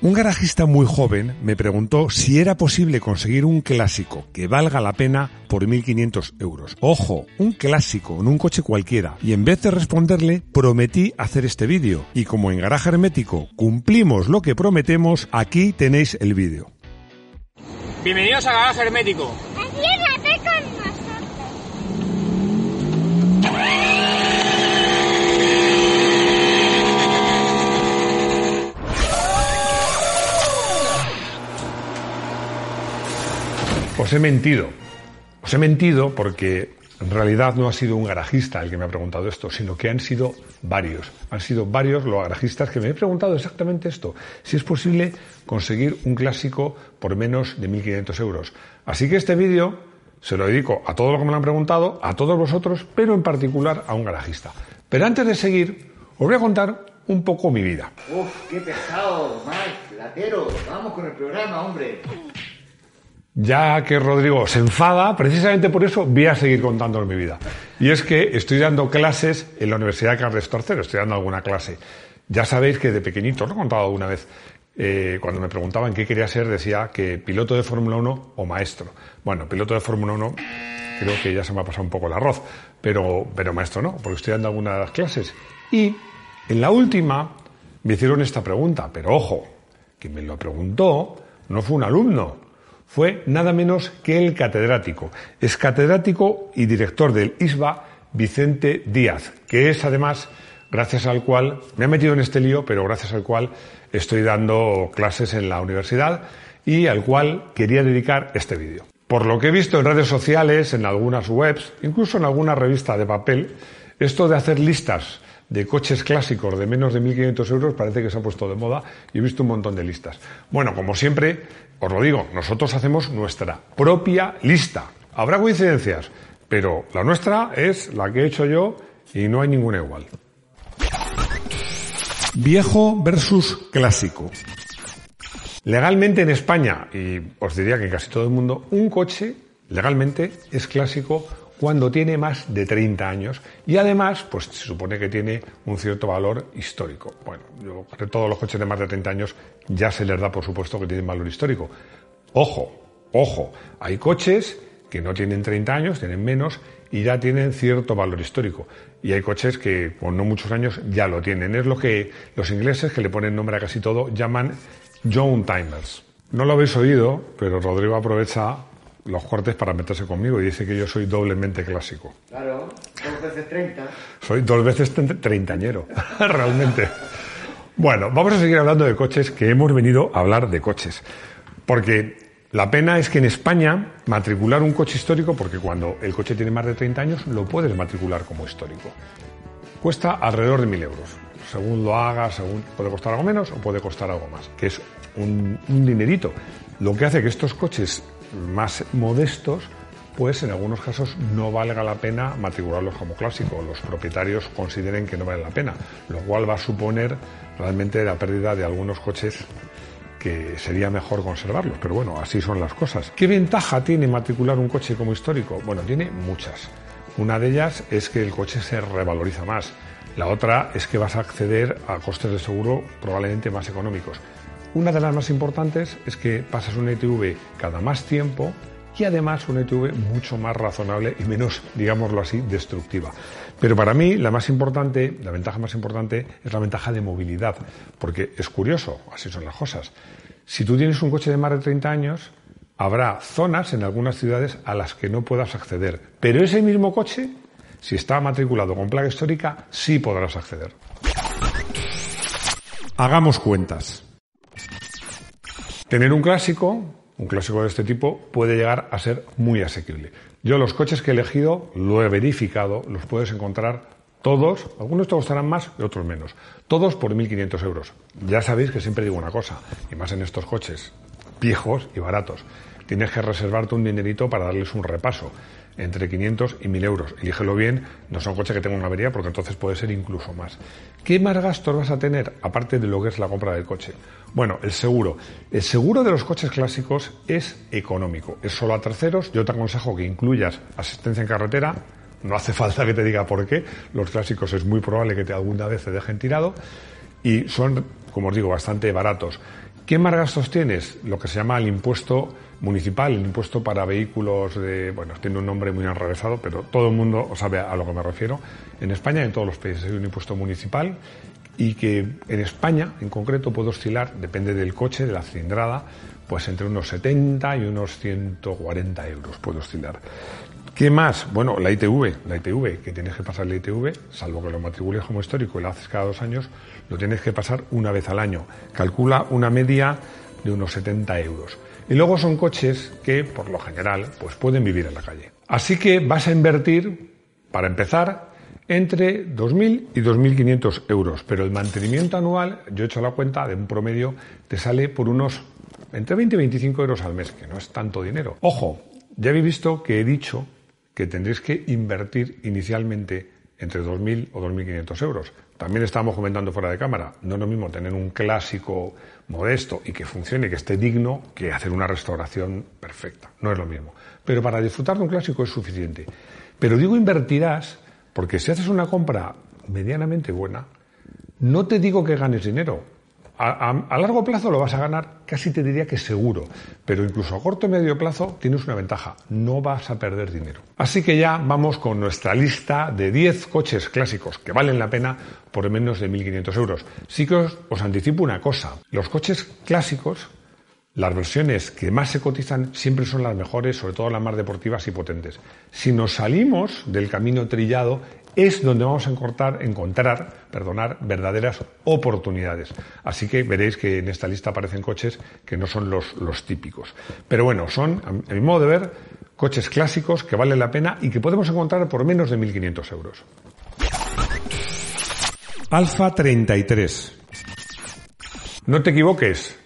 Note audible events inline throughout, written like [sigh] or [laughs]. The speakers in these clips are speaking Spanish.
Un garajista muy joven me preguntó si era posible conseguir un clásico que valga la pena por 1.500 euros. Ojo, un clásico en un coche cualquiera. Y en vez de responderle, prometí hacer este vídeo. Y como en Garaje Hermético cumplimos lo que prometemos, aquí tenéis el vídeo. Bienvenidos a Garaje Hermético. Os he mentido. Os he mentido porque en realidad no ha sido un garajista el que me ha preguntado esto, sino que han sido varios. Han sido varios los garajistas que me han preguntado exactamente esto. Si es posible conseguir un clásico por menos de 1.500 euros. Así que este vídeo se lo dedico a todos los que me lo han preguntado, a todos vosotros, pero en particular a un garajista. Pero antes de seguir, os voy a contar un poco mi vida. Uf, qué pesado, Mike, latero. Vamos con el programa, hombre. Ya que Rodrigo se enfada, precisamente por eso voy a seguir contando mi vida. Y es que estoy dando clases en la Universidad de Carles III, estoy dando alguna clase. Ya sabéis que de pequeñito, lo he contado alguna vez, eh, cuando me preguntaban qué quería ser, decía que piloto de Fórmula 1 o maestro. Bueno, piloto de Fórmula 1 creo que ya se me ha pasado un poco el arroz, pero, pero maestro no, porque estoy dando algunas de las clases. Y en la última me hicieron esta pregunta, pero ojo, quien me lo preguntó no fue un alumno, fue nada menos que el catedrático. Es catedrático y director del ISBA, Vicente Díaz, que es además gracias al cual, me he metido en este lío, pero gracias al cual estoy dando clases en la universidad y al cual quería dedicar este vídeo. Por lo que he visto en redes sociales, en algunas webs, incluso en alguna revista de papel, esto de hacer listas de coches clásicos de menos de 1.500 euros parece que se ha puesto de moda y he visto un montón de listas. Bueno, como siempre, os lo digo, nosotros hacemos nuestra propia lista. Habrá coincidencias, pero la nuestra es la que he hecho yo y no hay ninguna igual. Viejo versus clásico. Legalmente en España, y os diría que casi todo el mundo, un coche legalmente es clásico cuando tiene más de 30 años y además, pues se supone que tiene un cierto valor histórico. Bueno, yo de todos los coches de más de 30 años ya se les da por supuesto que tienen valor histórico. Ojo, ojo, hay coches que no tienen 30 años, tienen menos y ya tienen cierto valor histórico. Y hay coches que con no muchos años ya lo tienen. Es lo que los ingleses, que le ponen nombre a casi todo, llaman Young Timers. No lo habéis oído, pero Rodrigo aprovecha los cortes para meterse conmigo y dice que yo soy doblemente clásico. Claro, dos veces 30. Soy dos veces tre- treintañero, [laughs] realmente. Bueno, vamos a seguir hablando de coches, que hemos venido a hablar de coches. Porque la pena es que en España matricular un coche histórico, porque cuando el coche tiene más de 30 años, lo puedes matricular como histórico. Cuesta alrededor de 1.000 euros. Según lo hagas, según puede costar algo menos o puede costar algo más, que es un, un dinerito. Lo que hace que estos coches más modestos, pues en algunos casos no valga la pena matricularlos como clásicos. Los propietarios consideren que no vale la pena, lo cual va a suponer realmente la pérdida de algunos coches que sería mejor conservarlos. Pero bueno, así son las cosas. ¿Qué ventaja tiene matricular un coche como histórico? Bueno, tiene muchas. Una de ellas es que el coche se revaloriza más. La otra es que vas a acceder a costes de seguro probablemente más económicos. Una de las más importantes es que pasas una ITV cada más tiempo y además una ITV mucho más razonable y menos, digámoslo así, destructiva. Pero para mí la más importante, la ventaja más importante es la ventaja de movilidad, porque es curioso, así son las cosas. Si tú tienes un coche de más de 30 años, habrá zonas en algunas ciudades a las que no puedas acceder, pero ese mismo coche, si está matriculado con placa histórica, sí podrás acceder. Hagamos cuentas. Tener un clásico, un clásico de este tipo, puede llegar a ser muy asequible. Yo los coches que he elegido, lo he verificado, los puedes encontrar Todos, algunos te costarán más y otros menos. Todos por 1.500 euros. Ya sabéis que siempre digo una cosa, y más en estos coches viejos y baratos. Tienes que reservarte un dinerito para darles un repaso entre 500 y 1000 euros. Elígelo bien, no son coches que tengan una avería porque entonces puede ser incluso más. ¿Qué más gastos vas a tener aparte de lo que es la compra del coche? Bueno, el seguro. El seguro de los coches clásicos es económico, es solo a terceros. Yo te aconsejo que incluyas asistencia en carretera, no hace falta que te diga por qué. Los clásicos es muy probable que te alguna vez te dejen tirado y son, como os digo, bastante baratos. ¿Qué más gastos tienes? Lo que se llama el impuesto municipal, el impuesto para vehículos de, bueno, tiene un nombre muy enrevesado, pero todo el mundo sabe a lo que me refiero. En España en todos los países hay un impuesto municipal y que en España, en concreto, puede oscilar, depende del coche, de la cilindrada, pues entre unos 70 y unos 140 euros puede oscilar. ¿Qué más? Bueno, la ITV, la ITV, que tienes que pasar la ITV, salvo que lo matricules como histórico y lo haces cada dos años, lo tienes que pasar una vez al año. Calcula una media de unos 70 euros. Y luego son coches que, por lo general, pues pueden vivir en la calle. Así que vas a invertir, para empezar, entre 2.000 y 2.500 euros. Pero el mantenimiento anual, yo he hecho la cuenta de un promedio, te sale por unos entre 20 y 25 euros al mes, que no es tanto dinero. Ojo, ya habéis visto que he dicho que tendréis que invertir inicialmente entre 2.000 o 2.500 euros. También estábamos comentando fuera de cámara, no es lo mismo tener un clásico modesto y que funcione, que esté digno, que hacer una restauración perfecta. No es lo mismo. Pero para disfrutar de un clásico es suficiente. Pero digo invertirás porque si haces una compra medianamente buena, no te digo que ganes dinero, a, largo plazo lo vas a ganar, casi te diría que seguro, pero incluso a corto y medio plazo tienes una ventaja, no vas a perder dinero. Así que ya vamos con nuestra lista de 10 coches clásicos que valen la pena por menos de 1.500 euros. Sí que os, os anticipo una cosa, los coches clásicos las versiones que más se cotizan siempre son las mejores, sobre todo las más deportivas y potentes. Si nos salimos del camino trillado, es donde vamos a encontrar, perdonar, verdaderas oportunidades. Así que veréis que en esta lista aparecen coches que no son los, los típicos. Pero bueno, son, a mi modo de ver, coches clásicos que valen la pena y que podemos encontrar por menos de 1.500 euros. Alfa 33. No te equivoques,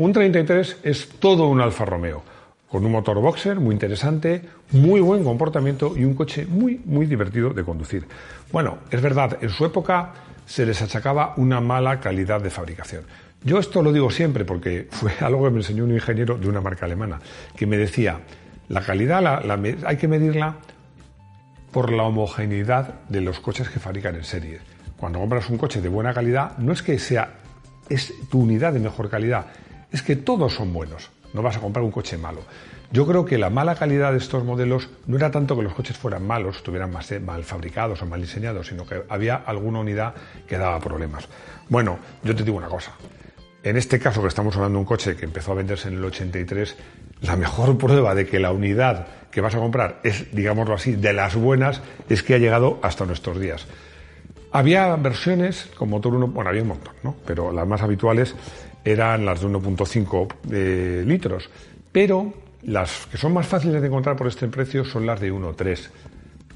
un 33 es todo un Alfa Romeo, con un motor boxer muy interesante, muy buen comportamiento y un coche muy, muy divertido de conducir. Bueno, es verdad, en su época se les achacaba una mala calidad de fabricación. Yo esto lo digo siempre porque [laughs] fue algo que me enseñó un ingeniero de una marca alemana, que me decía, la calidad hay que medirla por la homogeneidad de los coches que fabrican en serie. Cuando compras un coche de buena calidad, no es que sea es tu unidad de mejor calidad, es que todos son buenos. No vas a comprar un coche malo. Yo creo que la mala calidad de estos modelos no era tanto que los coches fueran malos, estuvieran mal fabricados o mal diseñados, sino que había alguna unidad que daba problemas. Bueno, yo te digo una cosa. En este caso que estamos hablando de un coche que empezó a venderse en el 83, la mejor [laughs] prueba de que la unidad que vas a comprar es, digámoslo así, de las buenas, es que ha llegado hasta nuestros días. Había versiones con motor 1, bueno, había un montón, ¿no? Pero las más habituales eran las de 1.5 eh, litros, pero las que son más fáciles de encontrar por este precio son las de 1.3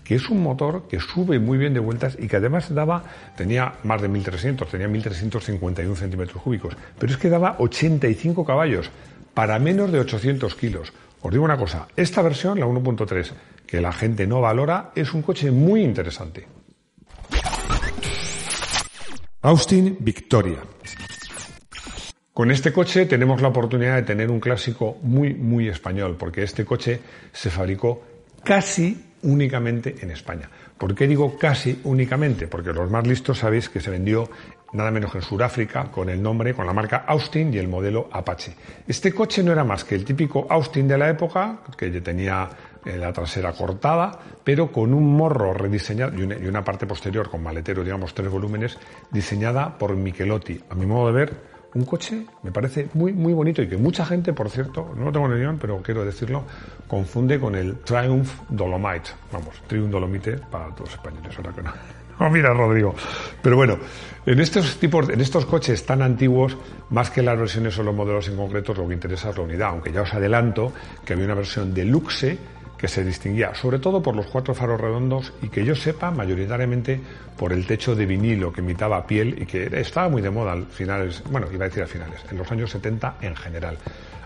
que es un motor que sube muy bien de vueltas y que además daba, tenía más de 1300, tenía 1351 centímetros cúbicos, pero es que daba 85 caballos para menos de 800 kilos. Os digo una cosa, esta versión, la 1.3, que la gente no valora, es un coche muy interesante. Austin Victoria. Con este coche tenemos la oportunidad de tener un clásico muy, muy español, porque este coche se fabricó casi únicamente en España. ¿Por qué digo casi únicamente? Porque los más listos sabéis que se vendió nada menos que en Sudáfrica con el nombre, con la marca Austin y el modelo Apache. Este coche no era más que el típico Austin de la época, que tenía la trasera cortada, pero con un morro rediseñado y una, parte posterior con maletero, digamos, tres volúmenes, diseñada por Michelotti. A mi modo de ver, un coche me parece muy, muy bonito y que mucha gente, por cierto, no lo tengo en el pero quiero decirlo, confunde con el Triumph Dolomite. Vamos, Triumph Dolomite para todos los españoles, ahora que no. [laughs] No, mira, Rodrigo. Pero bueno, en estos tipos, en estos coches tan antiguos, más que las versiones o los modelos en concreto, lo que interesa es la unidad. Aunque ya os adelanto que había una versión deluxe que se distinguía sobre todo por los cuatro faros redondos y que yo sepa mayoritariamente por el techo de vinilo que imitaba piel y que estaba muy de moda al finales, bueno, iba a decir a finales, en los años 70 en general.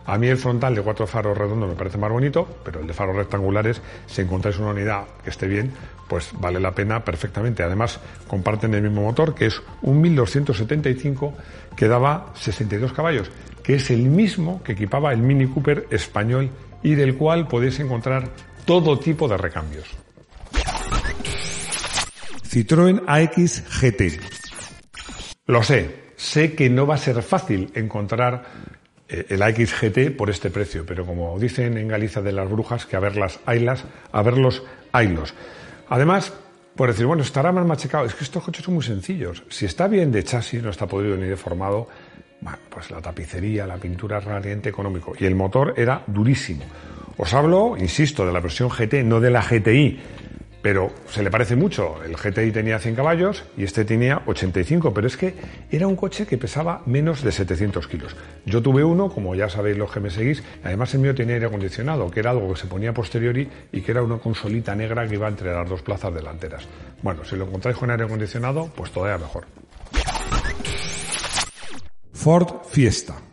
A mí el frontal de cuatro faros redondos me parece más bonito, pero el de faros rectangulares, si encontráis una unidad que esté bien, pues vale la pena perfectamente. Además, comparten el mismo motor, que es un 1275 que daba 62 caballos, que es el mismo que equipaba el Mini Cooper español y del cual podéis encontrar todo tipo de recambios. Citroën AX GT. Lo sé, sé que no va a ser fácil encontrar eh, el AX GT por este precio, pero como dicen en Galicia de las brujas, que a verlas haylas, a verlos haylos. Además, por decir, bueno, estará más machacado, es que estos coches son muy sencillos. Si está bien de chasis, no está podrido ni deformado, bueno, pues la tapicería, la pintura es realmente económico. Y el motor era durísimo. Os hablo, insisto, de la versión GT, no de la GTI, pero se le parece mucho. El GTI tenía 100 caballos y este tenía 85, pero es que era un coche que pesaba menos de 700 kilos. Yo tuve uno, como ya sabéis los que me seguís, además el mío tenía aire acondicionado, que era algo que se ponía posteriori y que era una consolita negra que iba entre las dos plazas delanteras. Bueno, si lo encontráis con aire acondicionado, pues todavía mejor. Ford Fiesta.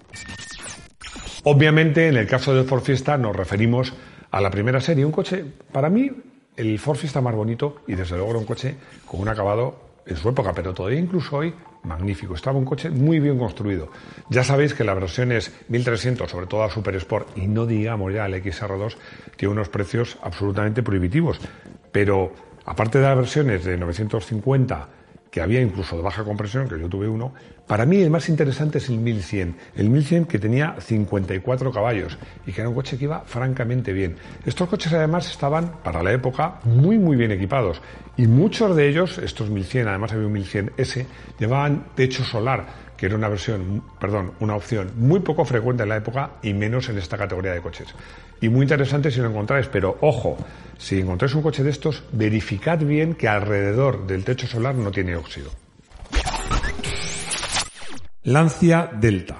Obviamente, en el caso del Ford Fiesta nos referimos a la primera serie, un coche para mí el Ford Fiesta más bonito y desde luego era un coche con un acabado en su época, pero todavía incluso hoy magnífico. Estaba un coche muy bien construido. Ya sabéis que la versión es 1300, sobre todo a Super Sport, y no digamos ya el XR2, tiene unos precios absolutamente prohibitivos. Pero aparte de las versiones de 950 que había incluso de baja compresión, que yo tuve uno, para mí el más interesante es el 1100. El 1100 que tenía 54 caballos y que era un coche que iba francamente bien. Estos coches además estaban, para la época, muy muy bien equipados. Y muchos de ellos, estos 1100, además había un 1100S, llevaban techo solar que era una versión, perdón, una opción muy poco frecuente en la época y menos en esta categoría de coches. Y muy interesante si lo encontráis, pero ojo, si encontráis un coche de estos, verificad bien que alrededor del techo solar no tiene óxido. Lancia Delta.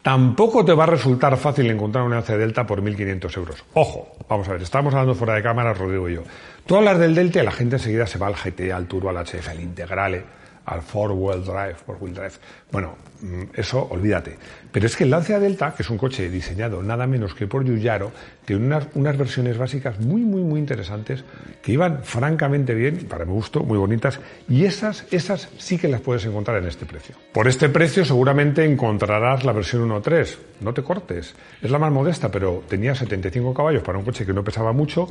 Tampoco te va a resultar fácil encontrar una Lancia Delta por 1.500 euros. Ojo, vamos a ver, estamos hablando fuera de cámara, Rodrigo y yo. Tú hablas del Delta y la gente enseguida se va al GT, al Turbo, al HF, al Integrale al four wheel drive, four wheel drive. Bueno, mm, eso olvídate. Pero es que el Lancia Delta, que es un coche diseñado nada menos que por Yuyaro, tiene unas, unas versiones básicas muy, muy, muy interesantes que iban francamente bien, para mi gusto, muy bonitas. Y esas, esas sí que las puedes encontrar en este precio. Por este precio seguramente encontrarás la versión 1.3. No te cortes. Es la más modesta, pero tenía 75 caballos para un coche que no pesaba mucho.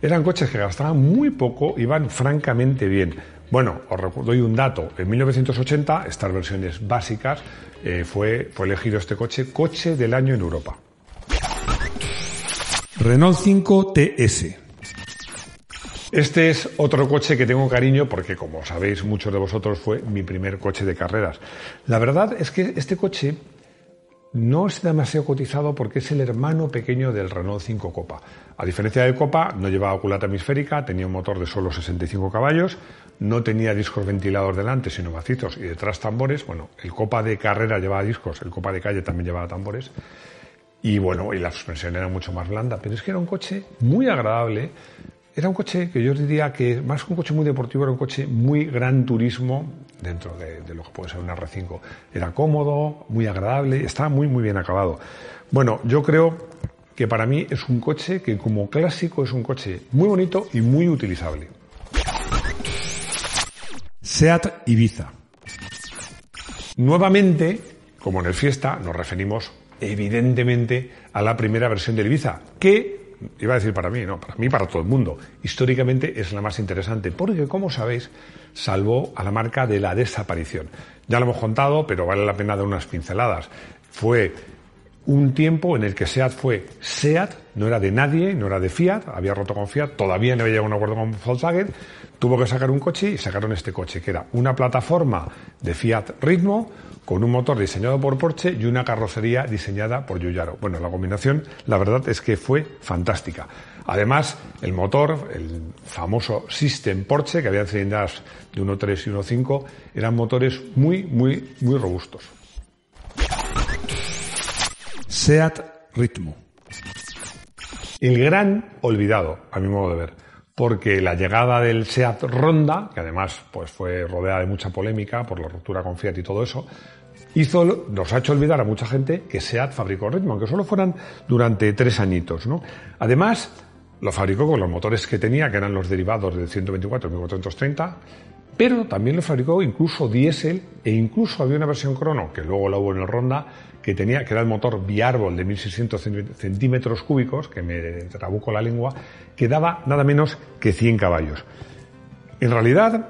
Eran coches que gastaban muy poco, iban francamente bien. Bueno, os doy un dato. En 1980, estas versiones básicas, eh, fue, fue elegido este coche coche del año en Europa. Renault 5 TS. Este es otro coche que tengo cariño porque, como sabéis muchos de vosotros, fue mi primer coche de carreras. La verdad es que este coche no es demasiado cotizado porque es el hermano pequeño del Renault 5 Copa. A diferencia del Copa, no llevaba culata hemisférica, tenía un motor de solo 65 caballos, no tenía discos ventilados delante, sino macizos y detrás tambores. Bueno, el Copa de carrera llevaba discos, el Copa de calle también llevaba tambores. Y bueno, y la suspensión era mucho más blanda, pero es que era un coche muy agradable. Era un coche que yo diría que más que un coche muy deportivo, era un coche muy gran turismo dentro de, lo que puede ser un R5. Era cómodo, muy agradable, estaba muy, muy bien acabado. Bueno, yo creo que para mí es un coche que como clásico es un coche muy bonito y muy utilizable. SEAT Ibiza. Nuevamente, como en el Fiesta, nos referimos evidentemente a la primera versión del Ibiza, que, iba a decir para mí, no, para mí, para todo el mundo, históricamente es la más interesante, porque como sabéis, salvó a la marca de la desaparición. Ya lo hemos contado, pero vale la pena dar unas pinceladas. Fue un tiempo en el que SEAT fue SEAT, no era de nadie, no era de Fiat, había roto con Fiat, todavía no había llegado a un acuerdo con Volkswagen, tuvo que sacar un coche y sacaron este coche, que era una plataforma de Fiat Ritmo con un motor diseñado por Porsche y una carrocería diseñada por Giugiaro. Bueno, la combinación, la verdad es que fue fantástica. Además, el motor, el famoso System Porsche, que había cilindradas de 1.3 y 1.5, eran motores muy, muy, muy robustos. SEAT Ritmo. El gran olvidado, a mi modo de ver, porque la llegada del SEAT Ronda, que además pues, fue rodeada de mucha polémica por la ruptura con Fiat y todo eso, hizo, nos ha hecho olvidar a mucha gente que SEAT fabricó ritmo, aunque solo fueran durante tres añitos. ¿no? Además, lo fabricó con los motores que tenía, que eran los derivados del 124 1430, pero también lo fabricó incluso diésel e incluso había una versión crono, que luego la hubo en el Ronda, que tenía, que era el motor biárbol de 1600 centímetros cúbicos, que me trabuco la lengua, que daba nada menos que 100 caballos. En realidad,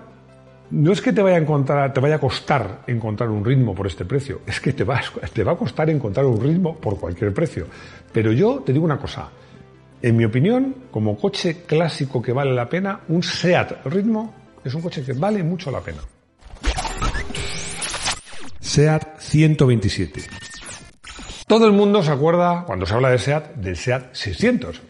no es que te vaya a encontrar, te vaya a costar encontrar un ritmo por este precio, es que te va, te va a costar encontrar un ritmo por cualquier precio. Pero yo te digo una cosa, en mi opinión, como coche clásico que vale la pena, un Seat Ritmo es un coche que vale mucho la pena. SEAT 127. Todo el mundo se acuerda, cuando se habla de SEAT, del SEAT 600.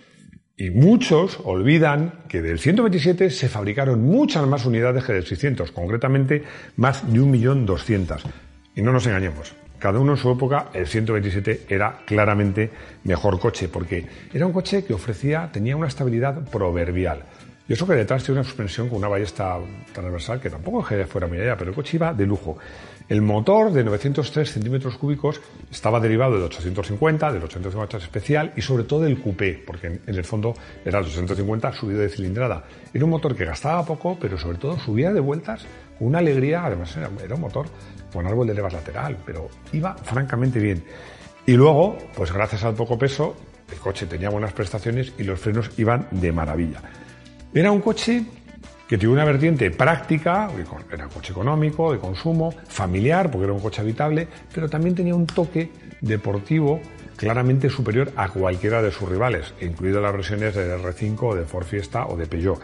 Y muchos olvidan que del 127 se fabricaron muchas más unidades que del 600, concretamente más de 1.200.000. Y no nos engañemos, cada uno en su época, el 127 era claramente mejor coche, porque era un coche que ofrecía, tenía una estabilidad proverbial. Eso que detrás tiene una suspensión con una ballesta transversal que tampoco es que fuera muy allá, pero el coche iba de lujo. El motor de 903 centímetros cúbicos estaba derivado del 850, del 850 especial y sobre todo del coupé, porque en el fondo era el 850 subido de cilindrada. Era un motor que gastaba poco, pero sobre todo subía de vueltas con una alegría, además era, un motor con árbol de levas lateral, pero iba francamente bien. Y luego, pues gracias al poco peso, el coche tenía buenas prestaciones y los frenos iban de maravilla. Era un coche que tiene una vertiente práctica, era un coche económico, de consumo, familiar, porque era un coche habitable, pero también tenía un toque deportivo claramente superior a cualquiera de sus rivales, incluidas las versiones de R5, de Ford Fiesta o de Peugeot.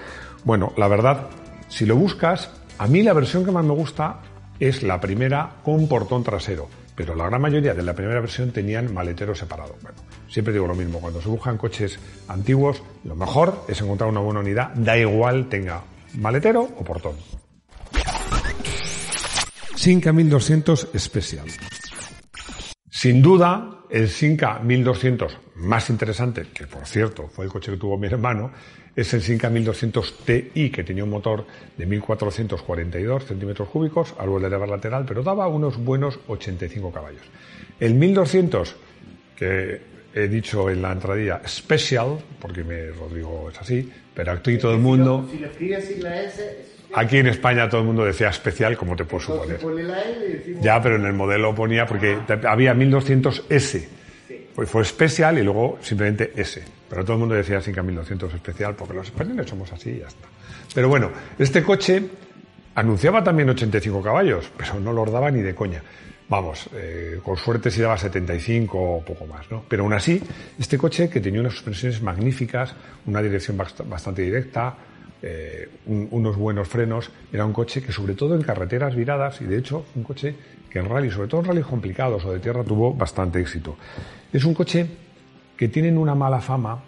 Bueno, la verdad, si lo buscas, a mí la versión que más me gusta es la primera con portón trasero, pero la gran mayoría de la primera versión tenían maletero separado. Bueno, siempre digo lo mismo, cuando se buscan coches antiguos, lo mejor es encontrar una buena unidad, da igual tenga maletero o portón. Sinca 1200 Special. Sin duda, el Sinca 1200 más interesante, que por cierto fue el coche que tuvo mi hermano, es el Sinca 1200 Ti, que tenía un motor de 1442 centímetros cúbicos, árbol de levar lateral, pero daba unos buenos 85 caballos. El 1200, que he dicho en la entradilla Special, porque me Rodrigo es así, pero aquí todo el mundo. Si lo escribes sin la S. Aquí en España todo el mundo decía especial, como te puedo suponer. Ya, pero en el modelo ponía, porque había 1200S. Pues fue especial y luego simplemente S. Pero todo el mundo decía Sinca 1200 especial, porque los españoles somos así y ya está. Pero bueno, este coche anunciaba también 85 caballos, pero no los daba ni de coña. Vamos, eh, con suerte si daba 75 o poco más, ¿no? Pero aún así, este coche que tenía unas suspensiones magníficas, una dirección bastante directa, eh, unos buenos frenos, era un coche que sobre todo en carreteras viradas, y de hecho un coche que en rally, sobre todo en rally complicados o de tierra, tuvo bastante éxito. Es un coche que tienen una mala fama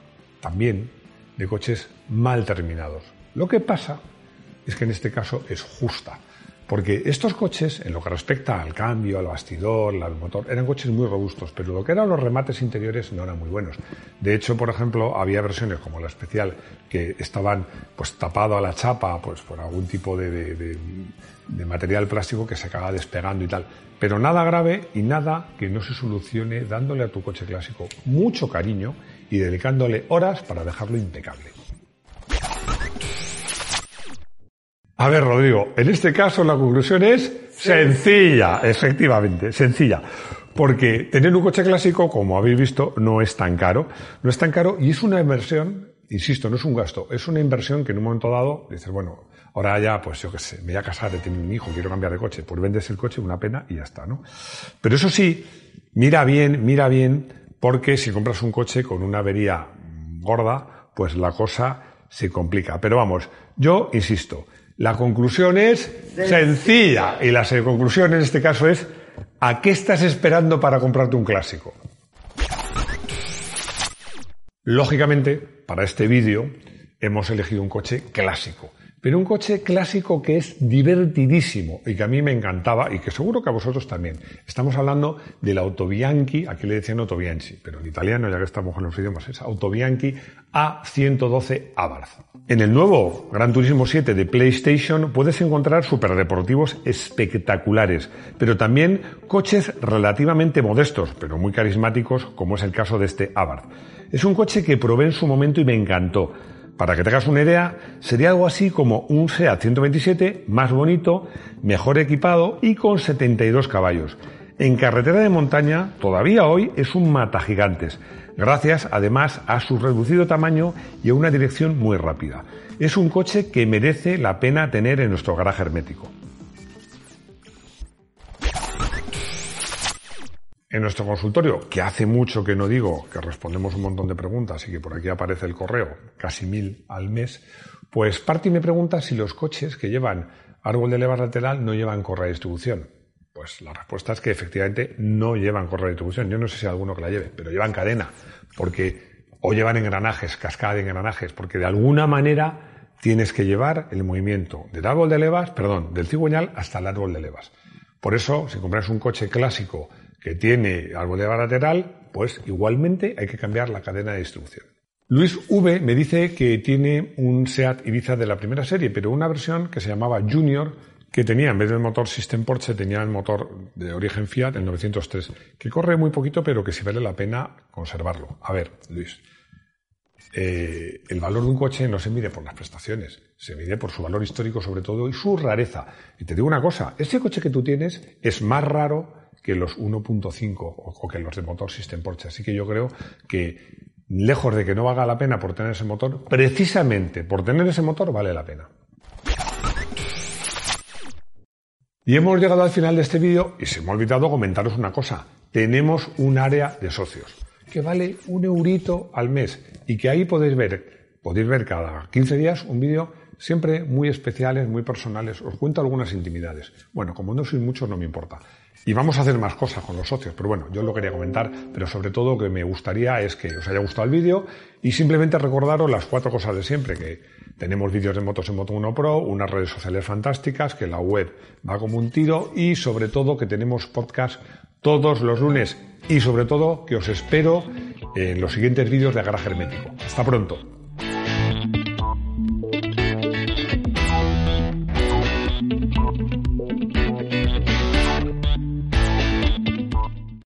también de coches mal terminados. Lo que pasa es que en este caso es justa. Porque estos coches, en lo que respecta al cambio, al bastidor, al motor, eran coches muy robustos, pero lo que eran los remates interiores no eran muy buenos. De hecho, por ejemplo, había versiones como la especial que estaban pues tapado a la chapa pues por algún tipo de, material plástico que se acaba despegando y tal. Pero nada grave y nada que no se solucione dándole a tu coche clásico mucho cariño y dedicándole horas para dejarlo impecable. A ver, Rodrigo, en este caso la conclusión es sencilla, efectivamente, sencilla. Porque tener un coche clásico, como habéis visto, no es tan caro. No es tan caro y es una inversión, insisto, no es un gasto, es una inversión que en un momento dado dices, bueno, ahora ya, pues yo qué sé, me voy a casar, he tenido un hijo, quiero cambiar de coche. Pues vendes el coche, una pena y ya está, ¿no? Pero eso sí, mira bien, mira bien, porque si compras un coche con una avería gorda, pues la cosa se complica. Pero vamos, yo insisto, la conclusión es sencilla y la conclusión en este caso es ¿a qué estás esperando para comprarte un clásico? Lógicamente, para este vídeo hemos elegido un coche clásico, pero un coche clásico que es divertidísimo y que a mí me encantaba y que seguro que a vosotros también. Estamos hablando del Autobianchi, aquí le decían Autobianchi, pero en italiano, ya que estamos en los idiomas, es Autobianchi A112 Abarth. En el nuevo Gran Turismo 7 de PlayStation puedes encontrar superdeportivos espectaculares, pero también coches relativamente modestos, pero muy carismáticos, como es el caso de este Abarth. Es un coche que probé en su momento y me encantó para que te una idea, sería algo así como un SEAT 127 más bonito, mejor equipado y con 72 caballos. En carretera de montaña, todavía hoy es un mata gigantes, gracias además a su reducido tamaño y a una dirección muy rápida. Es un coche que merece la pena tener en nuestro garaje hermético. En nuestro consultorio, que hace mucho que no digo, que respondemos un montón de preguntas y que por aquí aparece el correo, casi mil al mes, pues Party me pregunta si los coches que llevan árbol de leva lateral no llevan correa de distribución. Pues la respuesta es que efectivamente no llevan correa de distribución. Yo no sé si hay alguno que la lleve, pero llevan cadena, porque o llevan engranajes, cascada de engranajes, porque de alguna manera tienes que llevar el movimiento del árbol de levas, perdón, del cigüeñal hasta el árbol de levas. Por eso, si compras un coche clásico que tiene árbol de lateral, pues igualmente hay que cambiar la cadena de distribución. Luis V me dice que tiene un SEAT Ibiza de la primera serie, pero una versión que se llamaba Junior, que tenía en vez del motor System Porsche, tenía el motor de origen Fiat, el 903, que corre muy poquito, pero que sí vale la pena conservarlo. A ver, Luis, eh, el valor de un coche no se mide por las prestaciones, se mide por su valor histórico sobre todo y su rareza. Y te digo una cosa, ese coche que tú tienes es más raro que los 1.5 o que los de motor System Porsche. Así que yo creo que lejos de que no valga la pena por tener ese motor, precisamente por tener ese motor vale la pena. Y hemos llegado al final de este vídeo y se me ha olvidado comentaros una cosa. Tenemos un área de socios que vale un eurito al mes y que ahí podéis ver, podéis ver cada 15 días un vídeo siempre muy especiales, muy personales. Os cuento algunas intimidades. Bueno, como no soy mucho, no me importa. Y vamos a hacer más cosas con los socios, pero bueno, yo lo quería comentar, pero sobre todo lo que me gustaría es que os haya gustado el vídeo y simplemente recordaros las cuatro cosas de siempre, que tenemos vídeos de motos en Moto 1 Pro, unas redes sociales fantásticas, que la web va como un tiro y sobre todo que tenemos podcast todos los lunes y sobre todo que os espero en los siguientes vídeos de Garaje Hermético. Hasta pronto.